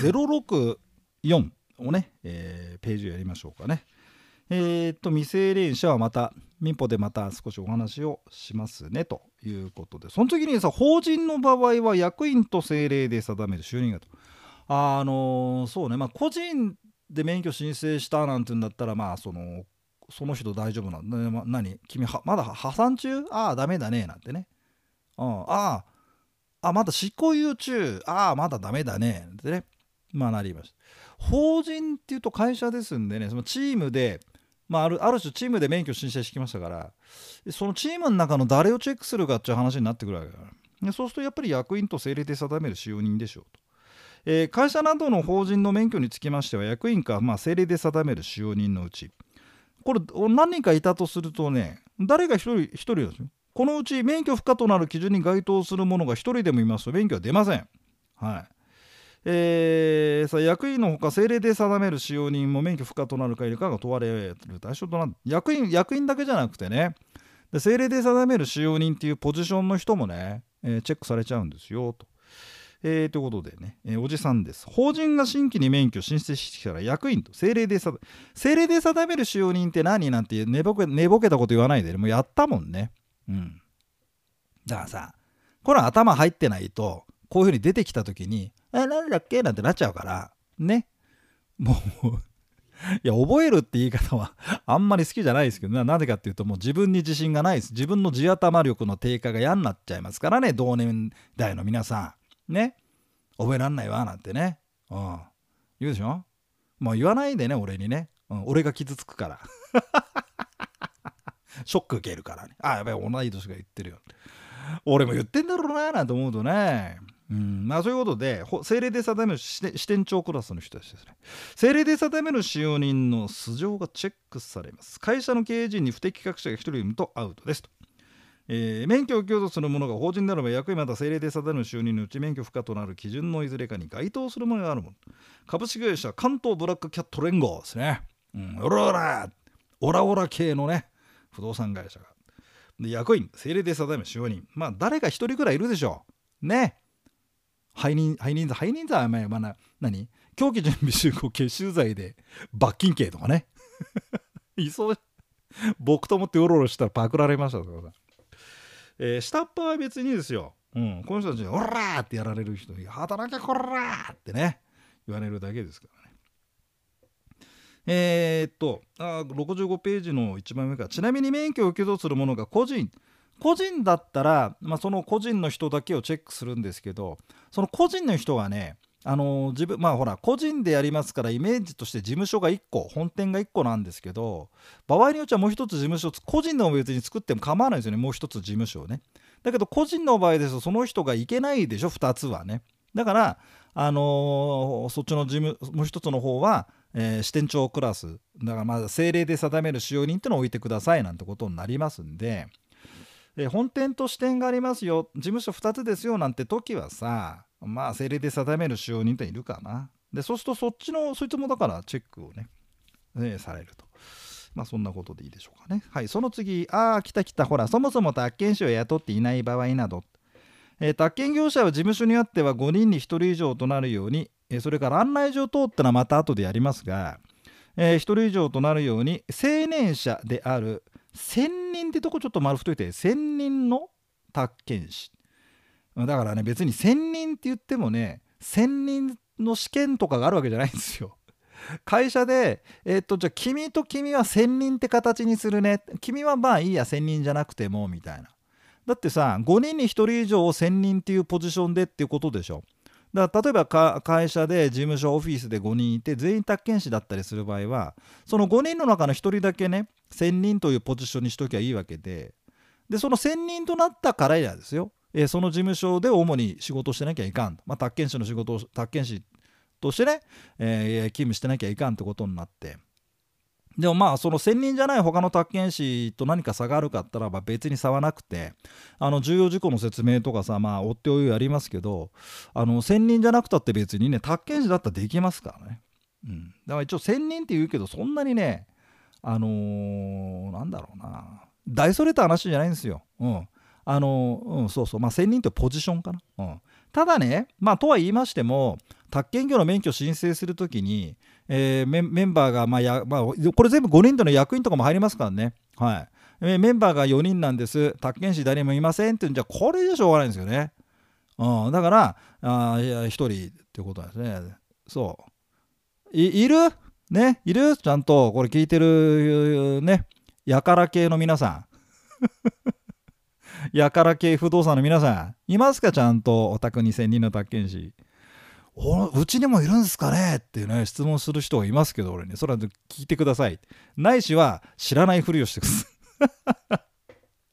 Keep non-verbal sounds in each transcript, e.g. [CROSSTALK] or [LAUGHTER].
064をね、えー、ページをやりましょうかね。えー、っと未成年者はまた民法でまた少しお話をしますねということで。その次にさ法人の場合は役員と政令で定める就任がと。あのー、そうね。まあ個人で免許申請したなんて言うんだったらまあそのその人大丈夫なんだ、ね、ま、何？君はまだ破産中？ああダメだねなんてね、うん、ああ。あまだ執行猶予中？ああまだダメだねってね。まあなりました。法人っていうと会社ですんでねそのチームでまあ、あるある種チームで免許申請してきましたからそのチームの中の誰をチェックするかっていう話になってくるわけだから。そうするとやっぱり役員と政令で定める使用人でしょうと。えー、会社などの法人の免許につきましては役員か、まあ、政令で定める使用人のうち。これ何人かいたとするとね誰が1人1人ですよ。このうち免許不可となる基準に該当する者が1人でもいますと免許は出ません。はい。えー、さ役員のほか政令で定める使用人も免許不可となるか否かが問われる対象となる役員役員だけじゃなくてねで政令で定める使用人っていうポジションの人もね、えー、チェックされちゃうんですよと。えー、ということでね、えー、おじさんです。法人が新規に免許申請してきたら役員と政令で定め政令で定める使用人って何？なんて寝ぼけ寝ぼけたこと言わないで、ね、もうやったもんね。うん。だからさ、これは頭入ってないと、こういうふうに出てきた時に、え、なんだっけ？なんてなっちゃうから、ね。もういや、覚えるって言い方は [LAUGHS] あんまり好きじゃないですけどな、なぜかっていうと、もう自分に自信がないです。自分の地頭力の低下が嫌になっちゃいますからね、同年代の皆さん。ね。覚えらんないわ、なんてね。うん。言うでしょ？もう言わないでね、俺にね。うん、俺が傷つくから。[LAUGHS] ショック受けるからね。あ、やばい、同い年が言ってるよ。俺も言ってんだろうな、なんて思うとね。うん。まあ、そういうことで政令で定める支店長クラスの人たちですね。政令で定める使用人の素性がチェックされます。会社の経営陣に不適格者が1人いるとアウトですと、えー、免許を供与する者が法人ならば役員また政令で定める使用人のうち免許不可となる基準のいずれかに該当するものがあるもの。株式会社関東ブラックキャット連合ですね、うん、オラオラオラオラ系のね不動産会社が。で役員政令で定める使用人。まあ誰か1人ぐらいいるでしょう。ね。背任背任罪背任罪はまあ何？凶器準備集合結集罪で罰金刑とかね [LAUGHS] いそう僕と思ってうろうろしたらパクられましたとかさ、えー、下っ端は別にですよ、うん、この人たちに「オラ!」ってやられる人に「働けこら!」ってね言われるだけですからねえー、っとあ65ページの一番上からちなみに免許を受け取する者が個人個人だったら、まあ、その個人の人だけをチェックするんですけどその個人の人がねあの自分まあほら個人でやりますからイメージとして事務所が1個本店が1個なんですけど場合によってはもう一つ事務所個人の別に作っても構わないですよね。もう一つ事務所をね。だけど個人の場合ですとその人がいけないでしょ2つはね。だからあのー、そっちの事務もう一つの方は、えー、支店長クラス。だからまあ政令で定める使用人ってのを置いてくださいなんてことになりますんで。え本店と支店がありますよ。事務所2つですよなんて時はさまあ政令で定める使用人っているかな。でそうするとそっちのそいつもだからチェックをね、ねされると。まあそんなことでいいでしょうかね。はいその次。ああ来た来た。ほらそもそも宅建士を雇っていない場合など。えー、宅建業者は事務所にあっては5人に1人以上となるように、えー、それから案内状等ってのはまた後でやりますが、えー、1人以上となるように青年者である専任ってとこちょっと丸太いて専任の宅建士だからね別に専任って言ってもね専任の試験とかがあるわけじゃないんですよ。会社で、え、っと、じゃあ君と君は専任って形にするね。君はまあいいや、専任じゃなくても、みたいな。だってさ、5人に1人以上を専任っていうポジションでっていうことでしょ。だから例えば会社で事務所オフィスで5人いて全員宅建士だったりする場合はその5人の中の1人だけね専任というポジションにしときゃいいわけででその専任となったからやですよ、えー、その事務所で主に仕事してなきゃいかん、まあ、宅建士の仕事を宅建士としてね、えー、勤務してなきゃいかんってことになって。でもまあその専任じゃない他の宅建士と何か差があるかったらば別に差はなくてあの重要事項の説明とかさまあ追っておいやりますけどあの専任じゃなくたって別にね宅建士だったらできますからね、うん、だから一応専任って言うけどそんなにねあのー、なんだろうな大それた話じゃないんですよ。うん。あのー、うん、そうそう。まあ、専任ってポジションかな。うん。ただね、まあ、とは言いましても、宅建業の免許申請するときに、えー、メンバーが、まあやまあ、これ全部5人での役員とかも入りますからね。はい。メンバーが4人なんです。宅建士誰もいませんっていうんじゃ、これじゃしょうがないんですよね。うん、だから、あいや1人っていうことなんですね。そう。いる？ねいる？ちゃんとこれ聞いてるね、やから系の皆さん。[LAUGHS] やから系不動産の皆さん、いますか？ちゃんとお宅2000人の宅建士。うちにもいるんですかね？っていうね、質問する人がいますけど、俺ね、それは聞いてください。ないしは知らないふりをしてください。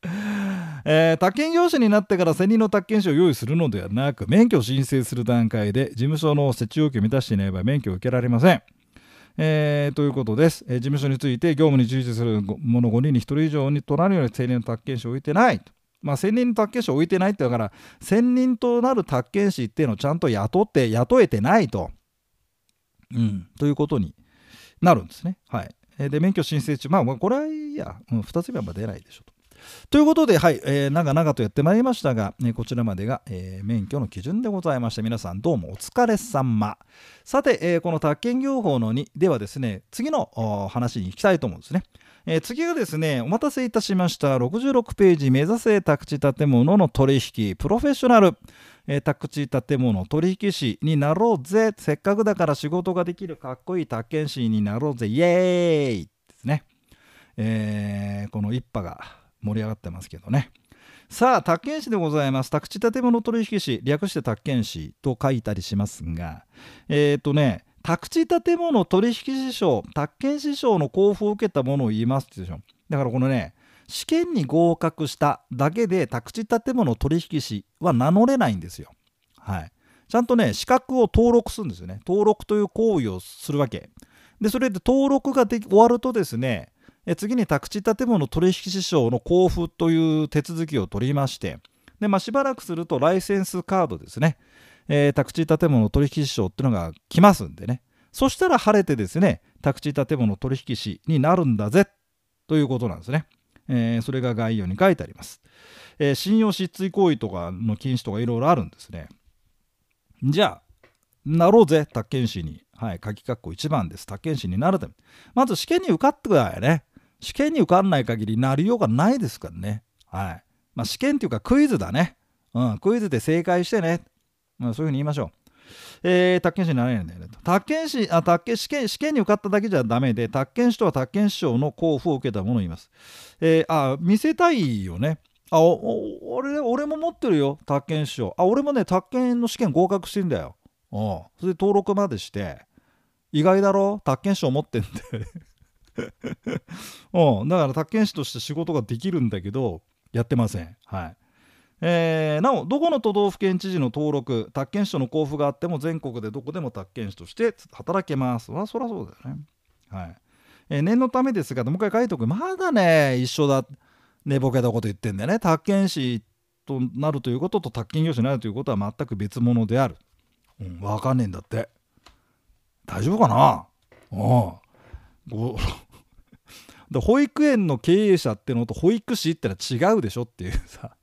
[LAUGHS] えー、宅建業者になってから専任の宅建士を用意するのではなく、免許を申請する段階で事務所の設置要求を満たしていない場合、免許を受けられません。えー、ということです、えー、事務所について業務に従事する者5人に1人以上にとなるように専任の宅建士を置いてないと。まあ、専任の宅建士を置いてないってだから専任となる宅建士っていうのをちゃんと雇って雇えてないと、うん、ということになるんですね。はい、で免許申請中まあこれはいいや、うん、2つ目は出ないでしょと。ということで、はい、えー、長々とやってまいりましたが、え、こちらまでが、えー、免許の基準でございまして、皆さんどうもお疲れ様。さて、えー、この宅建業法の2ではですね、次の話に行きたいと思うんですね。えー、次がですね、お待たせいたしました66ページ、目指せ宅地建物の取引、プロフェッショナル。えー、宅地建物取引士になろうぜせっかくだから仕事ができるかっこいい宅建士になろうぜイエーイですね、えー、この一派が盛り上がってますけどね。さあ、宅建士でございます。宅地建物取引士、略して宅建士と書いたりしますが、えっ、ー、とね、宅地建物取引士証、宅建士証の交付を受けたものを言いますでしょ。だからこのね、試験に合格しただけで宅地建物取引士は名乗れないんですよ。はい。ちゃんとね、資格を登録するんですよね。登録という行為をするわけ。で、それで登録がで終わるとですね、え次に宅地建物取引士証の交付という手続きを取りましてで、まあ、しばらくするとライセンスカードですね、えー、宅地建物取引士証っていうのが来ますんでね。そしたら晴れてですね宅地建物取引士になるんだぜということなんですね、えー、それが概要に書いてあります、えー、信用失墜行為とかの禁止とかいろいろあるんですね。じゃあなろうぜ宅建士に。はい鍵括弧1番です。宅建士になるためまず試験に受かってくださいね。試験に受かんない限りなりようがないですからね。はい。まあ、試験っていうかクイズだね。うん、クイズで正解してね。まあ、そういうふうに言いましょう。えー、宅建士になれないんだよね。宅建士、あ、宅建試験、試験に受かっただけじゃダメで、宅建士とは宅建士証の交付を受けたものを言います。えー、あ、見せたいよね。あ、俺、俺も持ってるよ、宅建士証。あ、俺もね、宅建の試験合格してんだよ。うん。それで登録までして、意外だろ？宅建士証持ってんで [LAUGHS] うん、だから宅建士として仕事ができるんだけどやってません。はいえー、なおどこの都道府県知事の登録宅建士との交付があっても全国でどこでも宅建士として働けます。まあそりゃそうだよね。はいえー、念のためですがもう一回書いておくまだね一緒だ寝ぼけたこと言ってんだよね。宅建士となるということと宅建業者になるということは全く別物である。うん、わかんねえんだって。大丈夫かな？うん。で保育園の経営者ってのと保育士ってのは違うでしょっていうさ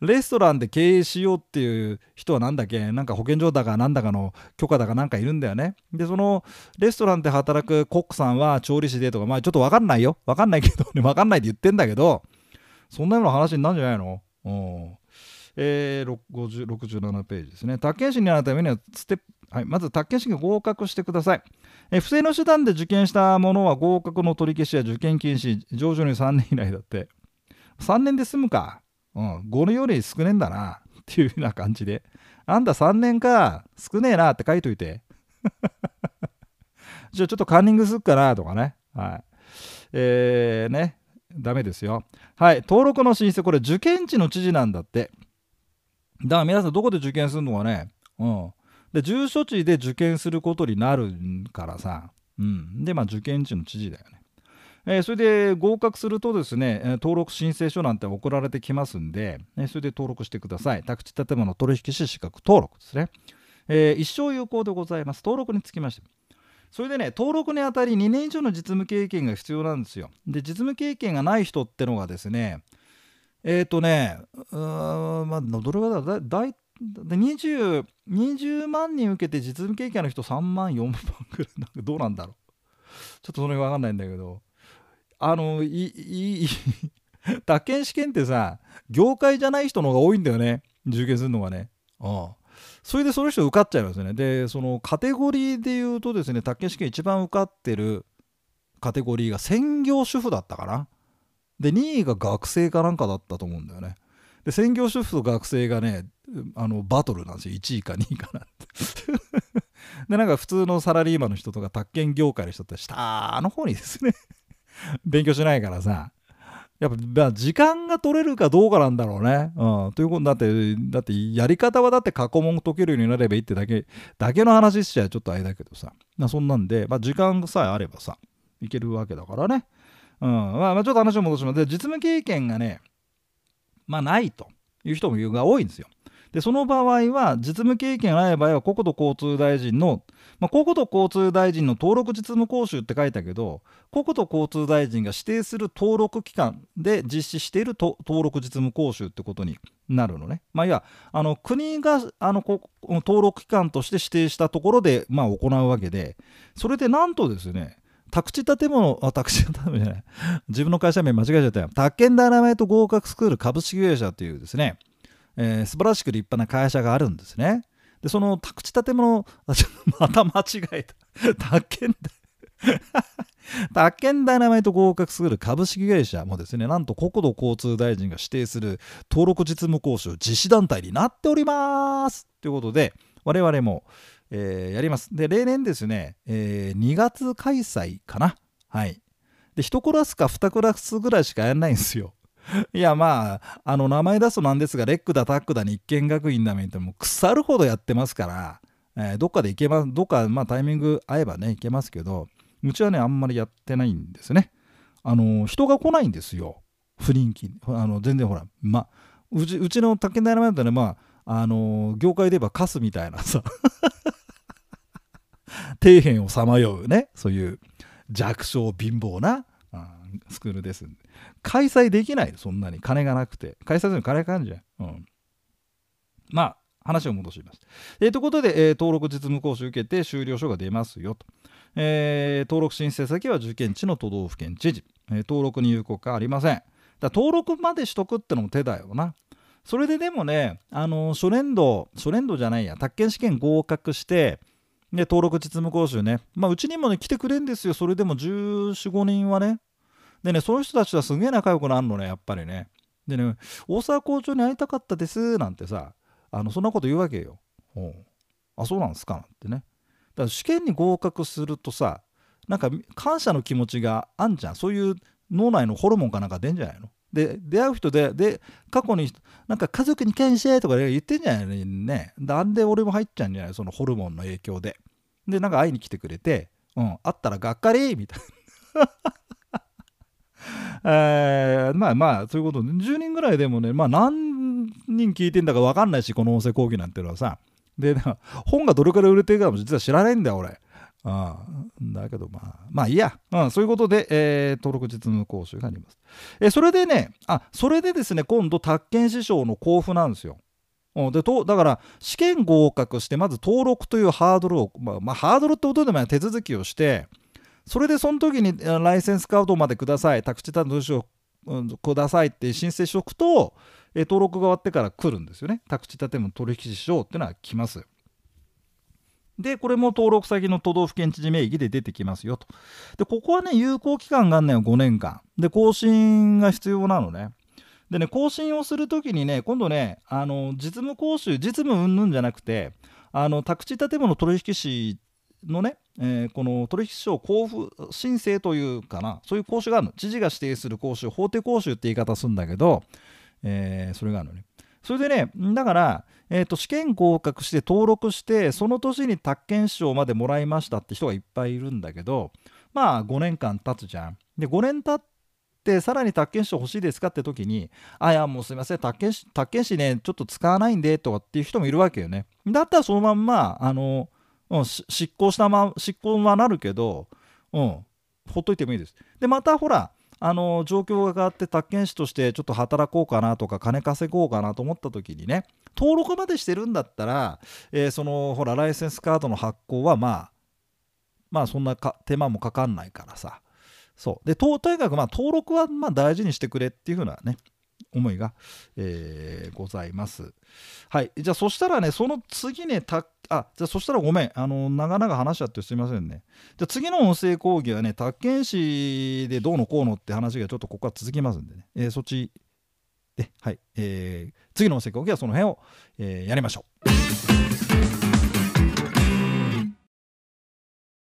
レストランで経営しようっていう人は何だっけ？なんか保健所だかなんだかの許可だかなんかいるんだよね。で、そのレストランで働くコックさんは調理師でとか、まあちょっとわかんないよ。わかんないけどね、わかんないって言ってんだけど、そんなような話になるんじゃないの？うん。えー、67ページですね。宅建士になるためにはステップ、はい、まず宅建士に合格してください。え不正の手段で受験した者は合格の取り消しや受験禁止、上場に3年以内だって。3年で済むか。うん、5年より少ねえんだな。っていうような感じで。あんた3年か、少ねえなって書いといて。[LAUGHS] じゃあちょっとカンニングすっかなとかね。はい。えー、ね。ダメですよ。はい。登録の申請、これ受験地の知事なんだって。だから皆さんどこで受験するのかね。うん。で住所地で受験することになるからさ、うん、でまあ受験地の知事だよね。えー、それで合格するとですね、登録申請書なんて送られてきますんで、えそれで登録してください。宅地建物取引士資格登録ですね。えー、一生有効でございます。登録につきまして。それでね、登録にあたり2年以上の実務経験が必要なんですよ。で、実務経験がない人ってのがですね、えっ、ー、とね、うーん、まあ、どれぐらいだだい 20, 20万人受けて実務経験の人3万4万くらい。なんかどうなんだろう。ちょっとそれ分かんないんだけど。あのいいい宅建試験ってさ業界じゃない人の方が多いんだよね。受験するのがね。ああ。それでその人受かっちゃいますね。でそのカテゴリーで言うとですね宅建試験一番受かってるカテゴリーが専業主婦だったかな。で2位が学生かなんかだったと思うんだよね。で専業主婦と学生がねあのバトルなんですよ。1位か2位かなって。[LAUGHS] でなんか普通のサラリーマンの人とか宅建業界の人って下の方にですね [LAUGHS] 勉強しないからさ。やっぱ時間が取れるかどうかなんだろうね。うん、ということだってだってやり方はだって過去問解けるようになればいいってだけだけの話しちゃちょっとあれだけどさ。まあそんなんで、まあ、時間さえあればさいけるわけだからね。うん。まあ、まあちょっと話を戻します。で実務経験がねまあないという人もが多いんですよ。でその場合は実務経験がない場合は国土交通大臣の、まあ、国土交通大臣の登録実務講習って書いたけど国土交通大臣が指定する登録機関で実施している登録実務講習ってことになるのね。まあ、いやあの国があの登録機関として指定したところで、まあ、行うわけでそれでなんとですね宅地建物、あ、宅地建物じゃない。自分の会社名間違えちゃったよ。宅建ダイナマイト合格スクール株式会社っていうですね、えー、素晴らしく立派な会社があるんですね。で、その宅地建物、また間違えた。宅建 [LAUGHS] 宅建ダイナマイト合格する株式会社もですね、なんと国土交通大臣が指定する登録実務講習実施団体になっておりますということで、我々も、えー、やります。で、例年ですね、えー、2月開催かな。はい。で、1クラスか2クラスぐらいしかやらないんですよ。[LAUGHS] いやまああの名前出すとなんですがレックだタックだ日建学院だめってもう腐るほどやってますから、えー、どっかで行けますどっかまあタイミング合えばね行けますけどうちはねあんまりやってないんですねあの人が来ないんですよ不人気あの全然ほらまうちうちの竹田山だとねまああの業界で言えばカスみたいなさ底辺をさまようねそういう弱小貧乏なスクールです。開催できないそんなに金がなくて。開催するの金かかるんじゃん。うん。まあ、話を戻します。えー、ということで、えー、登録実務講習受けて終了書が出ますよと。えー、登録申請先は受験地の都道府県知事。えー、登録に有効化ありません。だ登録までしとくってのも手だよな。それででもね、あの初年度、初年度じゃないや、宅建試験合格して、で登録実務講習ね、まあ、うちにもね、来てくれんですよ、それでも14、15人はね、でね、その人たちはすげえ仲良くなるのね、やっぱりね。でね、大沢校長に会いたかったですなんてさ、あのそんなこと言うわけよ。あ、そうなんですかなんてね。だから試験に合格するとさ、なんか感謝の気持ちがあんじゃん。そういう脳内のホルモンかなんか出んじゃないの？で、出会う人で、で、過去になんか家族に感謝とか言ってんじゃないのね。なんで俺も入っちゃうんじゃない？そのホルモンの影響で。で、なんか会いに来てくれて、うん、会ったらがっかりみたいな。[LAUGHS] えー、まあまあそういうことで10人ぐらいでもねまあ何人聞いてんだか分かんないしこの音声講義なんていうのはさで本がどれくらい売れてるかも実は知らないんだよ俺。ああだけどまあまあいいや、うん、そういうことで、えー、登録実務講習があります。えー、それでねあそれでですね今度宅建師匠の交付なんですよ。でとだから試験合格してまず登録というハードルを、まあ、まあ、ハードルってことでも手続きをしてそれでその時にライセンスカードまでください、宅地担当書くださいって申請しておくと、え登録が終わってから来るんですよね。宅地建物取引証っていうのは来ます。で、これも登録先の都道府県知事名義で出てきますよと。で、ここはね、有効期間があんのよ、5年間。で、更新が必要なのね。でね、更新をするときにね、今度ね、あの実務講習、実務云々じゃなくて、あの宅地建物取引士のね、えー、この取引証交付申請というかなそういう講習があるの知事が指定する講習法定講習って言い方するんだけど、えー、それがあるのねそれでねだから、えーと、試験合格して登録してその年に宅建証までもらいましたって人がいっぱいいるんだけどまあ5年間経つじゃんで5年経ってさらに宅建証欲しいですかって時にあいやもうすいません宅建宅建士ねちょっと使わないんでとかっていう人もいるわけよねだったらそのまんまあのうん、執行したま執行はなるけど、うん、ほっといてもいいです。でまたほらあの状況が変わって宅建士としてちょっと働こうかなとか金稼ごうかなと思った時にね登録までしてるんだったら、えー、そのほらライセンスカードの発行はまあまあそんな手間もかかんないからさ。そう。でとにかくまあ登録はまあ大事にしてくれっていうふうなね思いが、えー、ございます。はい。じゃあ、そしたらね、その次ね、たあ、じゃあ、そしたらごめん。あの、長々話しちゃってすいませんね。じゃあ、次の音声講義はね、宅建士でどうのこうのって話がちょっとここから続きますんでね、えー、そっちで、はい。えー、次の音声講義はその辺を、えー、やりましょう。